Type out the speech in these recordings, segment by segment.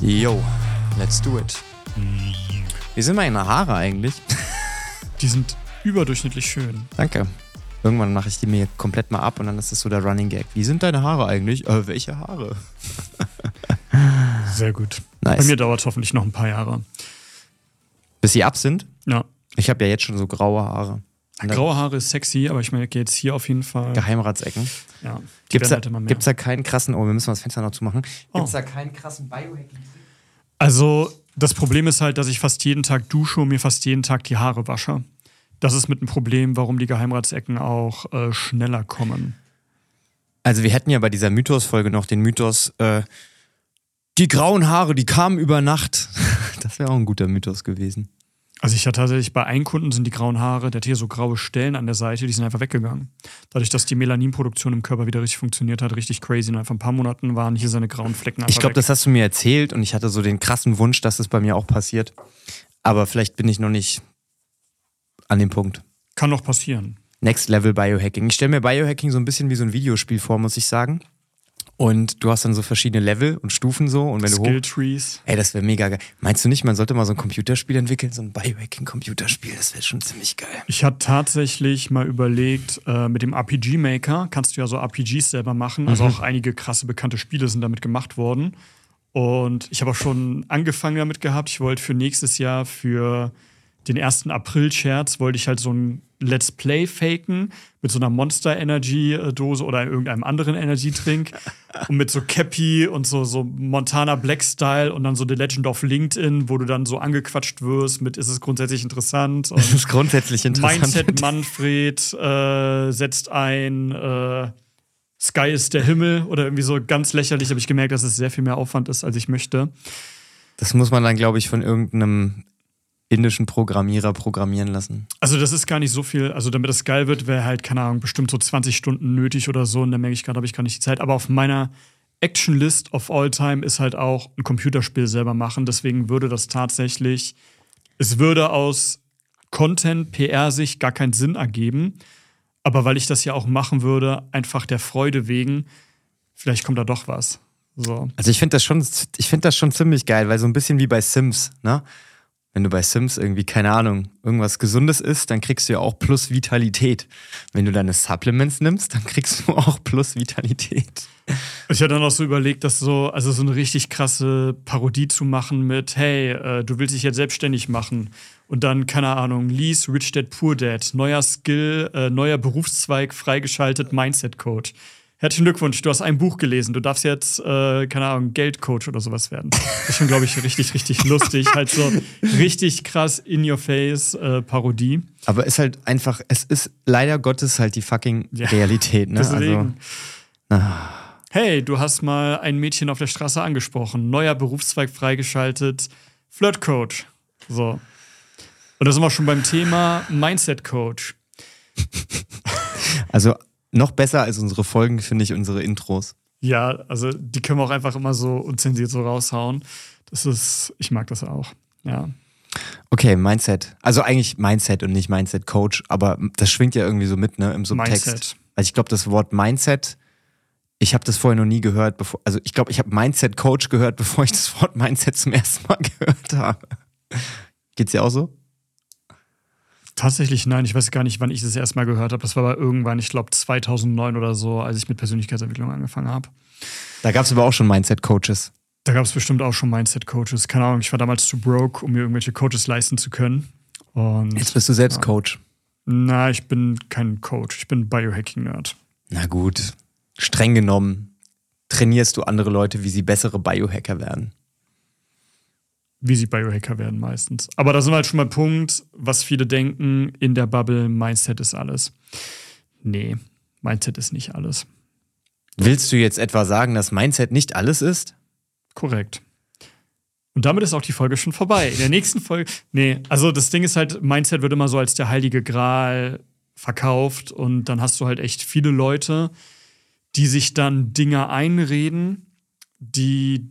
Yo, let's do it. Wie sind meine Haare eigentlich? Die sind überdurchschnittlich schön. Danke. Irgendwann mache ich die mir komplett mal ab und dann ist das so der Running Gag. Wie sind deine Haare eigentlich? Äh, welche Haare? Sehr gut. Nice. Bei mir dauert es hoffentlich noch ein paar Jahre. Bis sie ab sind? Ja. Ich habe ja jetzt schon so graue Haare. Graue Haare ist sexy, aber ich merke jetzt hier auf jeden Fall. Geheimratsecken. Ja, Gibt's werden da, halt immer mehr. gibt's da keinen krassen, oh, wir müssen das Fenster noch zumachen. Oh. Gibt's da keinen krassen Biohacking? Also, das Problem ist halt, dass ich fast jeden Tag dusche und mir fast jeden Tag die Haare wasche. Das ist mit ein Problem, warum die Geheimratsecken auch äh, schneller kommen. Also wir hätten ja bei dieser Mythos-Folge noch den Mythos, äh, die grauen Haare, die kamen über Nacht. Das wäre auch ein guter Mythos gewesen. Also ich hatte tatsächlich bei einem Kunden sind die grauen Haare, der hat hier so graue Stellen an der Seite, die sind einfach weggegangen. Dadurch, dass die Melaninproduktion im Körper wieder richtig funktioniert hat, richtig crazy. Und einfach ein paar Monaten waren hier seine grauen Flecken einfach Ich glaube, das hast du mir erzählt und ich hatte so den krassen Wunsch, dass es bei mir auch passiert. Aber vielleicht bin ich noch nicht an dem Punkt. Kann noch passieren. Next Level Biohacking. Ich stelle mir Biohacking so ein bisschen wie so ein Videospiel vor, muss ich sagen. Und du hast dann so verschiedene Level und Stufen so. Und wenn du hoch. Skill Trees. Ey, das wäre mega geil. Meinst du nicht, man sollte mal so ein Computerspiel entwickeln? So ein Biohacking-Computerspiel? Das wäre schon ziemlich geil. Ich hatte tatsächlich mal überlegt, äh, mit dem RPG Maker kannst du ja so RPGs selber machen. Also auch einige krasse bekannte Spiele sind damit gemacht worden. Und ich habe auch schon angefangen damit gehabt. Ich wollte für nächstes Jahr für den ersten April-Scherz wollte ich halt so ein Let's Play faken mit so einer Monster Energy Dose oder irgendeinem anderen Energy Drink und mit so Cappy und so, so Montana Black Style und dann so The Legend of LinkedIn, wo du dann so angequatscht wirst mit ist es grundsätzlich interessant und ist grundsätzlich interessant. Mindset Manfred äh, setzt ein äh, Sky ist der Himmel oder irgendwie so ganz lächerlich, habe ich gemerkt, dass es sehr viel mehr Aufwand ist, als ich möchte. Das muss man dann, glaube ich, von irgendeinem indischen Programmierer programmieren lassen. Also das ist gar nicht so viel, also damit das geil wird, wäre halt, keine Ahnung, bestimmt so 20 Stunden nötig oder so und da merke ich gerade, habe ich gar nicht die Zeit. Aber auf meiner Action List of all time ist halt auch ein Computerspiel selber machen, deswegen würde das tatsächlich, es würde aus Content, PR-Sicht gar keinen Sinn ergeben, aber weil ich das ja auch machen würde, einfach der Freude wegen, vielleicht kommt da doch was. So. Also ich finde das schon, ich finde das schon ziemlich geil, weil so ein bisschen wie bei Sims, ne? Wenn du bei Sims irgendwie, keine Ahnung, irgendwas Gesundes isst, dann kriegst du ja auch plus Vitalität. Wenn du deine Supplements nimmst, dann kriegst du auch plus Vitalität. Ich hatte dann auch so überlegt, dass so, also so eine richtig krasse Parodie zu machen mit, hey, äh, du willst dich jetzt selbstständig machen. Und dann, keine Ahnung, Lease, Rich Dad, Poor Dad, neuer Skill, äh, neuer Berufszweig, freigeschaltet, Mindset Coach. Herzlichen Glückwunsch, du hast ein Buch gelesen. Du darfst jetzt, äh, keine Ahnung, Geldcoach oder sowas werden. Das ist schon, glaube ich, richtig, richtig lustig. Halt so richtig krass in your face äh, Parodie. Aber ist halt einfach, es ist leider Gottes halt die fucking Ja, Realität, ne? Deswegen. Also, Hey, du hast mal ein Mädchen auf der Straße angesprochen. Neuer Berufszweig freigeschaltet. Flirtcoach. So. Und da sind wir schon beim Thema Mindset Coach. also noch besser als unsere Folgen finde ich unsere Intros. Ja, also die können wir auch einfach immer so unzensiert so raushauen. Das ist, ich mag das auch. Ja. Okay, Mindset. Also eigentlich Mindset und nicht Mindset Coach, aber das schwingt ja irgendwie so mit, ne, im Subtext. Mindset. Also ich glaube, das Wort Mindset, ich habe das vorher noch nie gehört, bevor, also ich glaube, ich habe Mindset Coach gehört, bevor ich das Wort Mindset zum ersten Mal gehört habe. Geht's dir auch so? Tatsächlich nein, ich weiß gar nicht, wann ich das erstmal gehört habe. Das war aber irgendwann, ich glaube 2009 oder so, als ich mit Persönlichkeitsentwicklung angefangen habe. Da gab es aber auch schon Mindset Coaches. Da gab es bestimmt auch schon Mindset-Coaches. Keine Ahnung, ich war damals zu broke, um mir irgendwelche Coaches leisten zu können. Und Jetzt bist du selbst Coach. na, ich bin kein Coach, ich bin Biohacking-Nerd. Na gut, streng genommen trainierst du andere Leute, wie sie bessere Biohacker werden. Wie sie Biohacker werden meistens. Aber da sind wir halt schon mal Punkt, was viele denken, in der Bubble, Mindset ist alles. Nee, Mindset ist nicht alles. Willst du jetzt etwa sagen, dass Mindset nicht alles ist? Korrekt. Und damit ist auch die Folge schon vorbei. In der nächsten Folge. Nee, also das Ding ist halt, Mindset wird immer so als der heilige Gral verkauft und dann hast du halt echt viele Leute, die sich dann Dinge einreden, die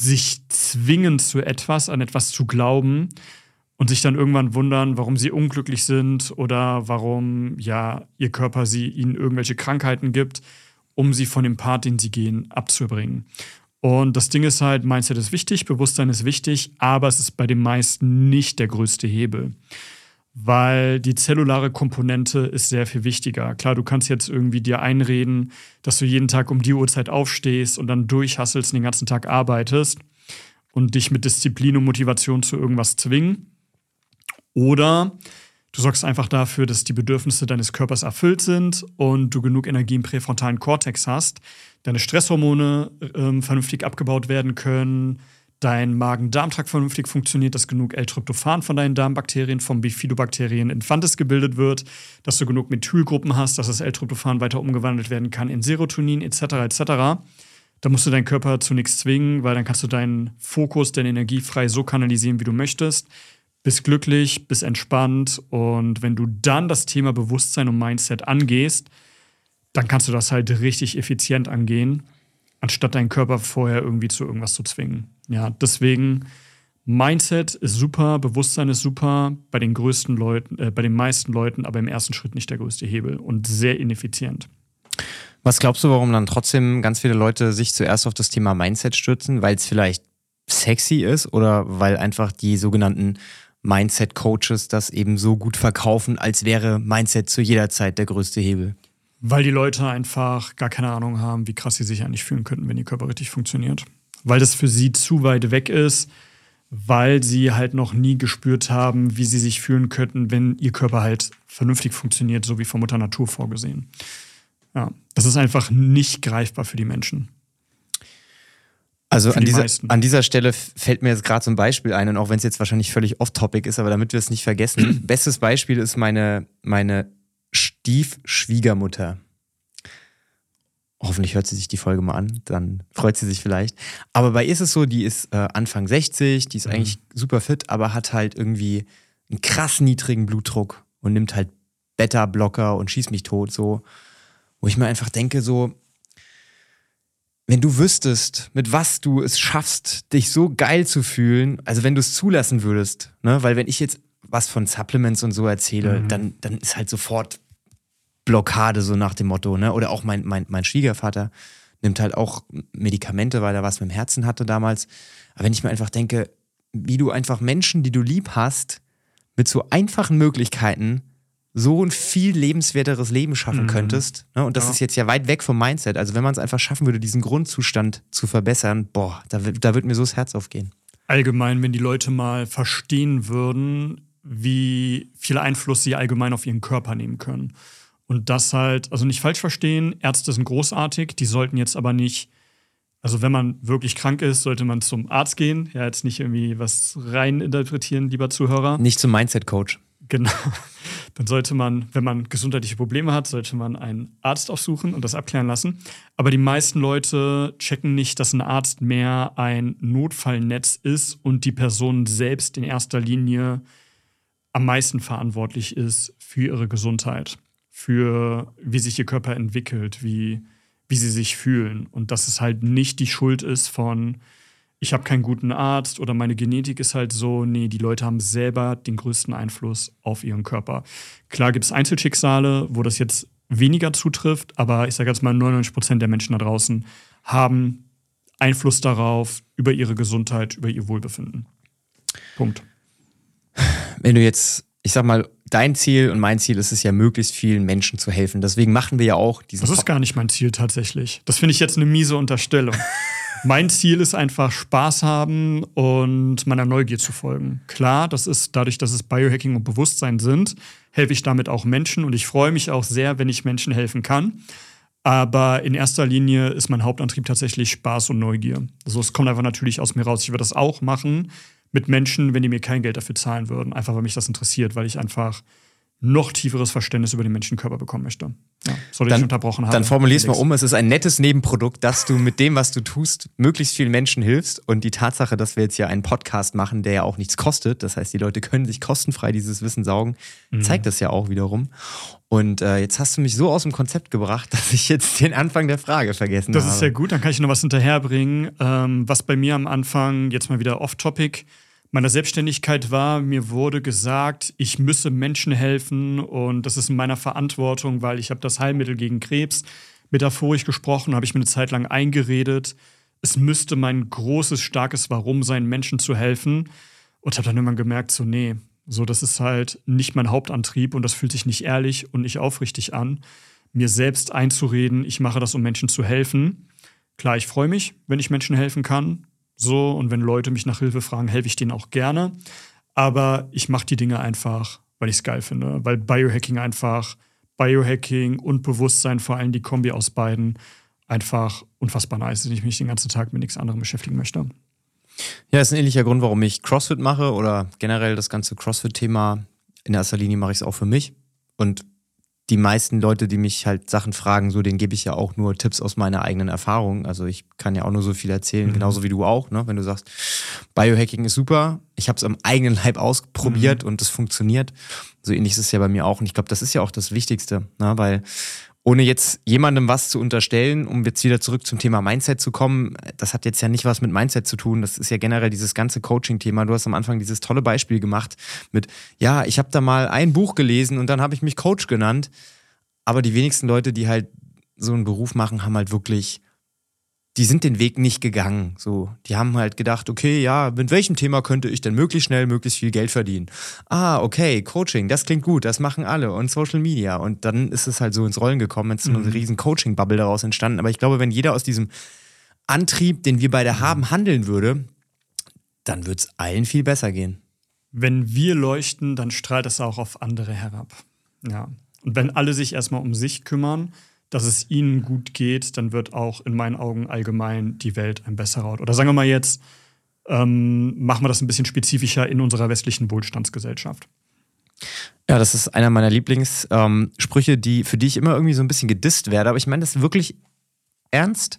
sich zwingen zu etwas, an etwas zu glauben und sich dann irgendwann wundern, warum sie unglücklich sind oder warum ja ihr Körper sie ihnen irgendwelche Krankheiten gibt, um sie von dem Part, den sie gehen, abzubringen. Und das Ding ist halt, Mindset ist wichtig, Bewusstsein ist wichtig, aber es ist bei den meisten nicht der größte Hebel. Weil die zellulare Komponente ist sehr viel wichtiger. Klar, du kannst jetzt irgendwie dir einreden, dass du jeden Tag um die Uhrzeit aufstehst und dann durchhasselst und den ganzen Tag arbeitest und dich mit Disziplin und Motivation zu irgendwas zwingen. Oder du sorgst einfach dafür, dass die Bedürfnisse deines Körpers erfüllt sind und du genug Energie im präfrontalen Kortex hast, deine Stresshormone ähm, vernünftig abgebaut werden können, dein Magen-Darm-Trakt vernünftig funktioniert, dass genug L-Tryptophan von deinen Darmbakterien, vom Bifidobakterien infantis gebildet wird, dass du genug Methylgruppen hast, dass das L-Tryptophan weiter umgewandelt werden kann in Serotonin etc. etc. Da musst du deinen Körper zu nichts zwingen, weil dann kannst du deinen Fokus, deine Energie frei so kanalisieren, wie du möchtest bist glücklich, bist entspannt und wenn du dann das Thema Bewusstsein und Mindset angehst, dann kannst du das halt richtig effizient angehen, anstatt deinen Körper vorher irgendwie zu irgendwas zu zwingen. Ja, deswegen Mindset ist super, Bewusstsein ist super, bei den größten Leuten, äh, bei den meisten Leuten, aber im ersten Schritt nicht der größte Hebel und sehr ineffizient. Was glaubst du, warum dann trotzdem ganz viele Leute sich zuerst auf das Thema Mindset stürzen? Weil es vielleicht sexy ist oder weil einfach die sogenannten Mindset-Coaches das eben so gut verkaufen, als wäre Mindset zu jeder Zeit der größte Hebel? Weil die Leute einfach gar keine Ahnung haben, wie krass sie sich eigentlich fühlen könnten, wenn ihr Körper richtig funktioniert. Weil das für sie zu weit weg ist, weil sie halt noch nie gespürt haben, wie sie sich fühlen könnten, wenn ihr Körper halt vernünftig funktioniert, so wie von Mutter Natur vorgesehen. Ja, das ist einfach nicht greifbar für die Menschen. Also an dieser, an dieser Stelle fällt mir jetzt gerade so ein Beispiel ein, und auch wenn es jetzt wahrscheinlich völlig off-topic ist, aber damit wir es nicht vergessen. Bestes Beispiel ist meine, meine Stiefschwiegermutter. Hoffentlich hört sie sich die Folge mal an, dann freut sie sich vielleicht. Aber bei ihr ist es so, die ist äh, Anfang 60, die ist mhm. eigentlich super fit, aber hat halt irgendwie einen krass niedrigen Blutdruck und nimmt halt Beta-Blocker und schießt mich tot, so. Wo ich mir einfach denke, so, wenn du wüsstest, mit was du es schaffst, dich so geil zu fühlen, also wenn du es zulassen würdest, ne, weil wenn ich jetzt was von Supplements und so erzähle, mhm. dann, dann ist halt sofort Blockade, so nach dem Motto, ne? Oder auch mein, mein, mein Schwiegervater nimmt halt auch Medikamente, weil er was mit dem Herzen hatte damals. Aber wenn ich mir einfach denke, wie du einfach Menschen, die du lieb hast, mit so einfachen Möglichkeiten so ein viel lebenswerteres Leben schaffen mhm. könntest. Ne? Und das ja. ist jetzt ja weit weg vom Mindset. Also wenn man es einfach schaffen würde, diesen Grundzustand zu verbessern, boah, da, da wird mir so das Herz aufgehen. Allgemein, wenn die Leute mal verstehen würden, wie viel Einfluss sie allgemein auf ihren Körper nehmen können. Und das halt, also nicht falsch verstehen, Ärzte sind großartig, die sollten jetzt aber nicht, also wenn man wirklich krank ist, sollte man zum Arzt gehen. Ja, jetzt nicht irgendwie was rein interpretieren, lieber Zuhörer. Nicht zum Mindset-Coach. Genau. Dann sollte man, wenn man gesundheitliche Probleme hat, sollte man einen Arzt aufsuchen und das abklären lassen. Aber die meisten Leute checken nicht, dass ein Arzt mehr ein Notfallnetz ist und die Person selbst in erster Linie am meisten verantwortlich ist für ihre Gesundheit, für wie sich ihr Körper entwickelt, wie, wie sie sich fühlen. Und dass es halt nicht die Schuld ist von ich habe keinen guten Arzt oder meine Genetik ist halt so. Nee, die Leute haben selber den größten Einfluss auf ihren Körper. Klar gibt es Einzelschicksale, wo das jetzt weniger zutrifft, aber ich sage jetzt mal, 99 Prozent der Menschen da draußen haben Einfluss darauf, über ihre Gesundheit, über ihr Wohlbefinden. Punkt. Wenn du jetzt, ich sag mal, dein Ziel und mein Ziel ist es ja, möglichst vielen Menschen zu helfen. Deswegen machen wir ja auch diesen. Das ist gar nicht mein Ziel tatsächlich. Das finde ich jetzt eine miese Unterstellung. mein Ziel ist einfach Spaß haben und meiner Neugier zu folgen. Klar, das ist dadurch, dass es Biohacking und Bewusstsein sind, helfe ich damit auch Menschen und ich freue mich auch sehr, wenn ich Menschen helfen kann. Aber in erster Linie ist mein Hauptantrieb tatsächlich Spaß und Neugier. Also es kommt einfach natürlich aus mir raus. Ich würde das auch machen mit Menschen, wenn die mir kein Geld dafür zahlen würden. Einfach weil mich das interessiert, weil ich einfach noch tieferes Verständnis über den Menschenkörper bekommen möchte. Ja, soll ich dann, unterbrochen haben. Dann formulier es mal um. Es ist ein nettes Nebenprodukt, dass du mit dem, was du tust, möglichst vielen Menschen hilfst. Und die Tatsache, dass wir jetzt hier einen Podcast machen, der ja auch nichts kostet, das heißt, die Leute können sich kostenfrei dieses Wissen saugen, mhm. zeigt das ja auch wiederum. Und äh, jetzt hast du mich so aus dem Konzept gebracht, dass ich jetzt den Anfang der Frage vergessen das habe. Das ist sehr gut, dann kann ich noch was hinterherbringen. Ähm, was bei mir am Anfang, jetzt mal wieder off-topic, meiner Selbstständigkeit war, mir wurde gesagt, ich müsse Menschen helfen und das ist in meiner Verantwortung, weil ich habe das Heilmittel gegen Krebs, metaphorisch gesprochen, habe ich mir eine Zeit lang eingeredet, es müsste mein großes, starkes Warum sein, Menschen zu helfen. Und habe dann irgendwann gemerkt, so, nee, so, das ist halt nicht mein Hauptantrieb und das fühlt sich nicht ehrlich und nicht aufrichtig an, mir selbst einzureden, ich mache das, um Menschen zu helfen. Klar, ich freue mich, wenn ich Menschen helfen kann. So, und wenn Leute mich nach Hilfe fragen, helfe ich denen auch gerne. Aber ich mache die Dinge einfach, weil ich es geil finde. Weil Biohacking einfach, Biohacking und Bewusstsein, vor allem die Kombi aus beiden, einfach unfassbar nice, wenn ich mich den ganzen Tag mit nichts anderem beschäftigen möchte. Ja, ist ein ähnlicher Grund, warum ich CrossFit mache oder generell das ganze CrossFit-Thema. In erster Linie mache ich es auch für mich. Und die meisten Leute, die mich halt Sachen fragen, so denen gebe ich ja auch nur Tipps aus meiner eigenen Erfahrung. Also ich kann ja auch nur so viel erzählen, mhm. genauso wie du auch. Ne? Wenn du sagst, Biohacking ist super, ich habe es am eigenen Leib ausprobiert mhm. und es funktioniert. So ähnlich ist es ja bei mir auch. Und ich glaube, das ist ja auch das Wichtigste, ne? weil ohne jetzt jemandem was zu unterstellen, um jetzt wieder zurück zum Thema Mindset zu kommen, das hat jetzt ja nicht was mit Mindset zu tun. Das ist ja generell dieses ganze Coaching-Thema. Du hast am Anfang dieses tolle Beispiel gemacht mit, ja, ich habe da mal ein Buch gelesen und dann habe ich mich Coach genannt. Aber die wenigsten Leute, die halt so einen Beruf machen, haben halt wirklich die sind den Weg nicht gegangen. So, die haben halt gedacht, okay, ja, mit welchem Thema könnte ich denn möglichst schnell möglichst viel Geld verdienen? Ah, okay, Coaching, das klingt gut, das machen alle und Social Media. Und dann ist es halt so ins Rollen gekommen, jetzt ist mhm. eine riesen Coaching-Bubble daraus entstanden. Aber ich glaube, wenn jeder aus diesem Antrieb, den wir beide haben, handeln würde, dann würde es allen viel besser gehen. Wenn wir leuchten, dann strahlt es auch auf andere herab. Ja. Und wenn alle sich erstmal um sich kümmern, dass es ihnen gut geht, dann wird auch in meinen Augen allgemein die Welt ein besserer Ort. Oder sagen wir mal jetzt, ähm, machen wir das ein bisschen spezifischer in unserer westlichen Wohlstandsgesellschaft. Ja, das ist einer meiner Lieblingssprüche, ähm, die, für die ich immer irgendwie so ein bisschen gedisst werde. Aber ich meine das wirklich ernst.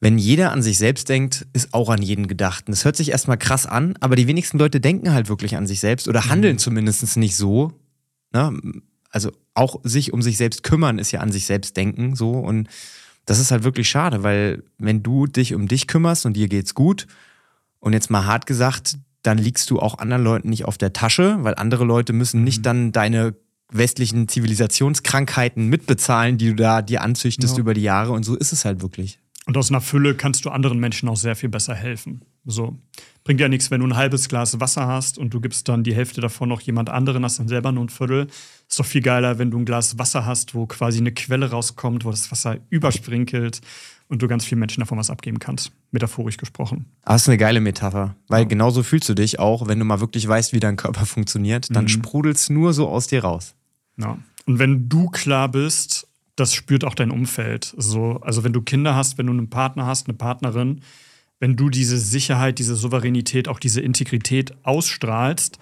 Wenn jeder an sich selbst denkt, ist auch an jeden gedacht. Und das hört sich erstmal krass an, aber die wenigsten Leute denken halt wirklich an sich selbst oder handeln mhm. zumindest nicht so. Ne? Also auch sich um sich selbst kümmern ist ja an sich selbst denken so und das ist halt wirklich schade, weil wenn du dich um dich kümmerst und dir geht's gut und jetzt mal hart gesagt, dann liegst du auch anderen Leuten nicht auf der Tasche, weil andere Leute müssen nicht mhm. dann deine westlichen Zivilisationskrankheiten mitbezahlen, die du da dir anzüchtest ja. über die Jahre und so ist es halt wirklich. Und aus einer Fülle kannst du anderen Menschen auch sehr viel besser helfen. So. Bringt ja nichts, wenn du ein halbes Glas Wasser hast und du gibst dann die Hälfte davon noch jemand anderen, hast dann selber nur ein Viertel. Ist doch viel geiler, wenn du ein Glas Wasser hast, wo quasi eine Quelle rauskommt, wo das Wasser übersprinkelt und du ganz vielen Menschen davon was abgeben kannst. Metaphorisch gesprochen. Das ist eine geile Metapher, weil ja. genauso fühlst du dich auch, wenn du mal wirklich weißt, wie dein Körper funktioniert, dann mhm. sprudelst nur so aus dir raus. Ja. Und wenn du klar bist, das spürt auch dein Umfeld. So, also wenn du Kinder hast, wenn du einen Partner hast, eine Partnerin, wenn du diese Sicherheit, diese Souveränität, auch diese Integrität ausstrahlst,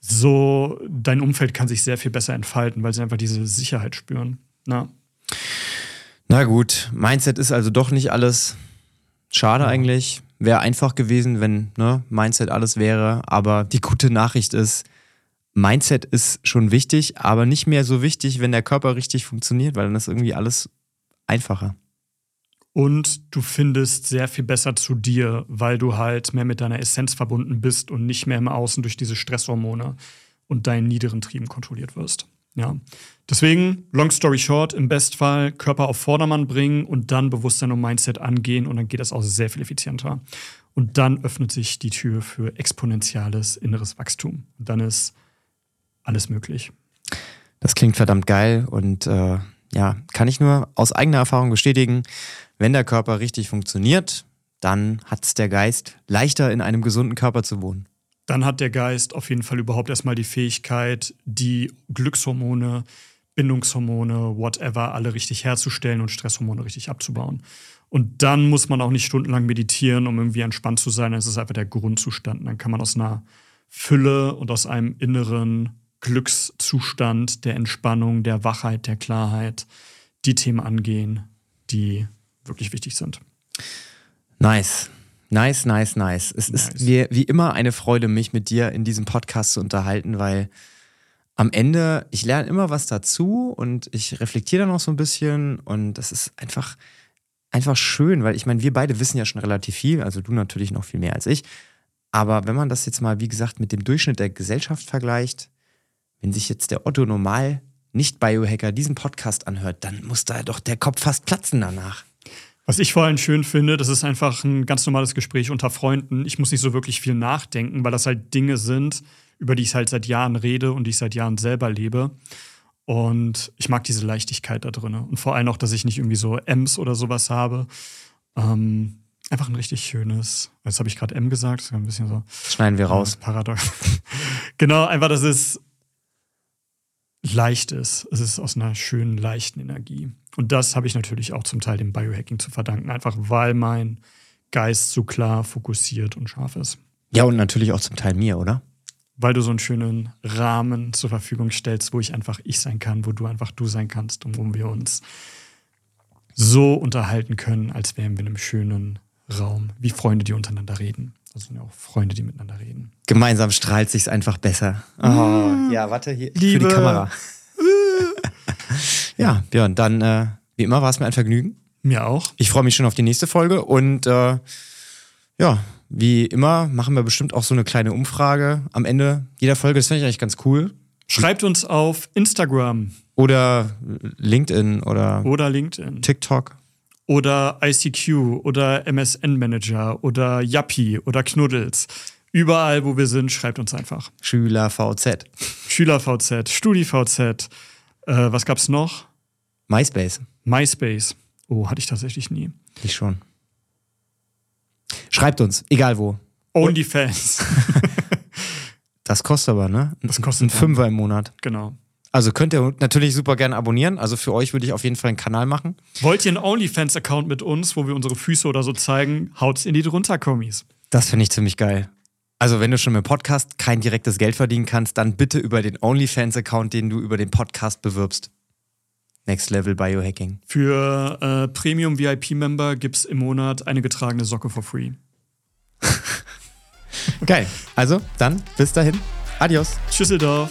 so dein Umfeld kann sich sehr viel besser entfalten, weil sie einfach diese Sicherheit spüren. Na, Na gut, Mindset ist also doch nicht alles. Schade ja. eigentlich. Wäre einfach gewesen, wenn ne, Mindset alles wäre. Aber die gute Nachricht ist, Mindset ist schon wichtig, aber nicht mehr so wichtig, wenn der Körper richtig funktioniert, weil dann ist irgendwie alles einfacher. Und du findest sehr viel besser zu dir, weil du halt mehr mit deiner Essenz verbunden bist und nicht mehr im Außen durch diese Stresshormone und deinen niederen Trieben kontrolliert wirst. Ja. Deswegen, long story short, im Bestfall Körper auf Vordermann bringen und dann Bewusstsein und Mindset angehen und dann geht das auch sehr viel effizienter. Und dann öffnet sich die Tür für exponentielles inneres Wachstum. Und dann ist alles möglich. Das klingt verdammt geil und äh, ja, kann ich nur aus eigener Erfahrung bestätigen. Wenn der Körper richtig funktioniert, dann hat es der Geist leichter in einem gesunden Körper zu wohnen. Dann hat der Geist auf jeden Fall überhaupt erstmal die Fähigkeit, die Glückshormone, Bindungshormone, whatever, alle richtig herzustellen und Stresshormone richtig abzubauen. Und dann muss man auch nicht stundenlang meditieren, um irgendwie entspannt zu sein. Es ist einfach der Grundzustand. Dann kann man aus einer Fülle und aus einem inneren Glückszustand der Entspannung, der Wachheit, der Klarheit die Themen angehen, die wirklich wichtig sind. Nice. Nice, nice, nice. Es nice. ist wie, wie immer eine Freude, mich mit dir in diesem Podcast zu unterhalten, weil am Ende, ich lerne immer was dazu und ich reflektiere dann auch so ein bisschen und das ist einfach, einfach schön, weil ich meine, wir beide wissen ja schon relativ viel, also du natürlich noch viel mehr als ich. Aber wenn man das jetzt mal, wie gesagt, mit dem Durchschnitt der Gesellschaft vergleicht, wenn sich jetzt der Otto normal nicht Biohacker diesen Podcast anhört, dann muss da doch der Kopf fast platzen danach. Was ich vor allem schön finde, das ist einfach ein ganz normales Gespräch unter Freunden. Ich muss nicht so wirklich viel nachdenken, weil das halt Dinge sind, über die ich halt seit Jahren rede und die ich seit Jahren selber lebe. Und ich mag diese Leichtigkeit da drin. Und vor allem auch, dass ich nicht irgendwie so M's oder sowas habe. Ähm, einfach ein richtig schönes, jetzt habe ich gerade M gesagt, das ist ein bisschen so. Schneiden wir raus. Äh, paradox. genau, einfach, dass es leicht ist. Es ist aus einer schönen, leichten Energie. Und das habe ich natürlich auch zum Teil dem Biohacking zu verdanken, einfach weil mein Geist so klar fokussiert und scharf ist. Ja, und natürlich auch zum Teil mir, oder? Weil du so einen schönen Rahmen zur Verfügung stellst, wo ich einfach ich sein kann, wo du einfach du sein kannst und wo wir uns so unterhalten können, als wären wir in einem schönen Raum, wie Freunde, die untereinander reden. Das sind ja auch Freunde, die miteinander reden. Gemeinsam strahlt sich's einfach besser. Oh, Mm. ja, warte hier Liebe. für die Kamera. ja, Björn, dann äh, wie immer war es mir ein Vergnügen. Mir auch. Ich freue mich schon auf die nächste Folge und äh, ja, wie immer machen wir bestimmt auch so eine kleine Umfrage am Ende jeder Folge. Das finde ich eigentlich ganz cool. Schreibt uns auf Instagram Oder LinkedIn oder oder LinkedIn TikTok. Oder ICQ oder MSN Manager oder Yappi oder Knuddels. Überall, wo wir sind, schreibt uns einfach. Schüler VZ. SchülerVZ, StudiVZ, äh, was gab's noch? MySpace. MySpace. Oh, hatte ich tatsächlich nie. Ich schon. Schreibt uns, egal wo. OnlyFans. Das kostet aber, ne? Das kostet ein. Fünfer im Monat. genau. Also könnt ihr natürlich super gerne abonnieren. Also für euch würde ich auf jeden Fall einen Kanal machen. Wollt ihr einen OnlyFans-Account mit uns, wo wir unsere Füße oder so zeigen? Haut's in die drunter, Kommis. Das finde ich ziemlich geil. Also wenn du schon mit dem Podcast kein direktes Geld verdienen kannst, dann bitte über den OnlyFans-Account, den du über den Podcast bewirbst. Next Level Biohacking. Für äh, Premium-VIP-Member gibt's im Monat eine getragene Socke for free. Geil. Also dann bis dahin. Adios. Tschüsseldorf.